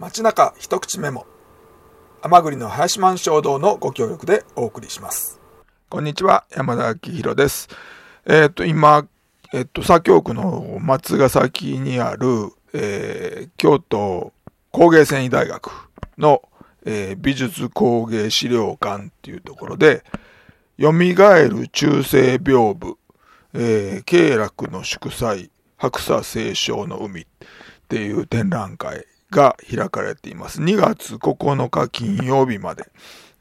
街中一口メモ。甘栗の林満衝動のご協力でお送りします。こんにちは山田明宏です。えっ、と今えっ、と左京区の松ヶ崎にある、えー、京都工芸繊維大学の、えー、美術工芸資料館っていうところで蘇る中世屏風、えー、慶楽の祝祭白砂清少の海っていう展覧会が開かれています。2月9日金曜日まで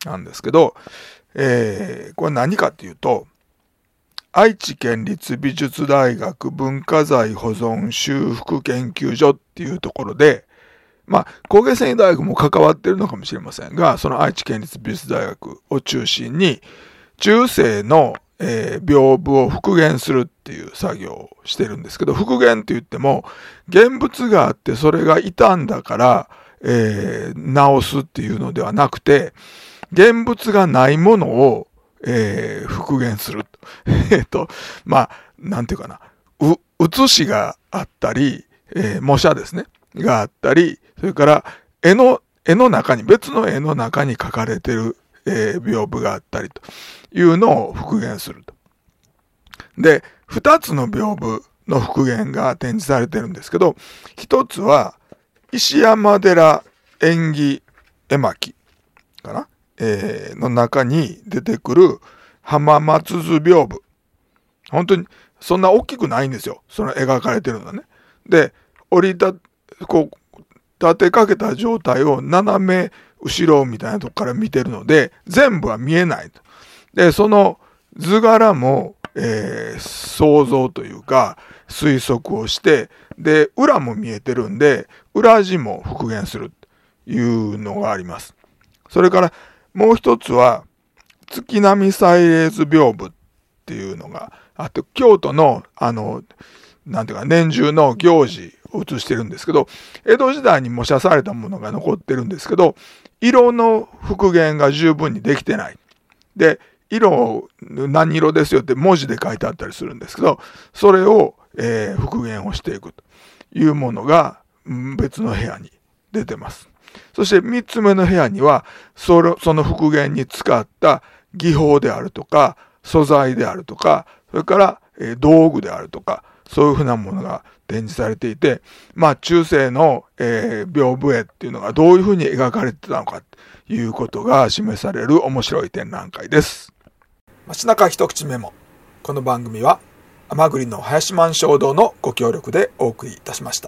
なんですけど、えー、これ何かっていうと、愛知県立美術大学文化財保存修復研究所っていうところで、まあ、工芸繊維大学も関わってるのかもしれませんが、その愛知県立美術大学を中心に、中世のえー、屏風を復元するっていう作業をしてるんですけど、復元って言っても、現物があってそれが傷んだから、えー、直すっていうのではなくて、現物がないものを、えー、復元する。えっと、まあ、なんていうかな、う、写しがあったり、えー、模写ですね、があったり、それから絵の、絵の中に、別の絵の中に書かれてるえー、屏風があったりというのを復元すると。で、二つの屏風の復元が展示されてるんですけど、一つは石山寺縁起絵巻かな、えー、の中に出てくる浜松図屏風。本当にそんな大きくないんですよ。その描かれてるのはね。で、折りた、こう、立てかけた状態を斜め後ろみたいなとこから見てるので、全部は見えないと。で、その図柄も、えー、想像というか、推測をして、で、裏も見えてるんで、裏地も復元するというのがあります。それから、もう一つは、月並み祭礼図屏風っていうのがあって、京都の、あの、なんていうか、年中の行事を写してるんですけど、江戸時代に模写されたものが残ってるんですけど、色の復元が十分にできてない。で、色何色ですよって文字で書いてあったりするんですけど、それを、えー、復元をしていくというものが別の部屋に出てます。そして三つ目の部屋には、そのその復元に使った技法であるとか、素材であるとか、それから、え、道具であるとか、そういうふうなものが展示されていて、まあ中世の、えー、屏風絵っていうのがどういうふうに描かれてたのかということが示される面白い展覧会です。街中一口メモ。この番組は甘栗の林満衝堂のご協力でお送りいたしました。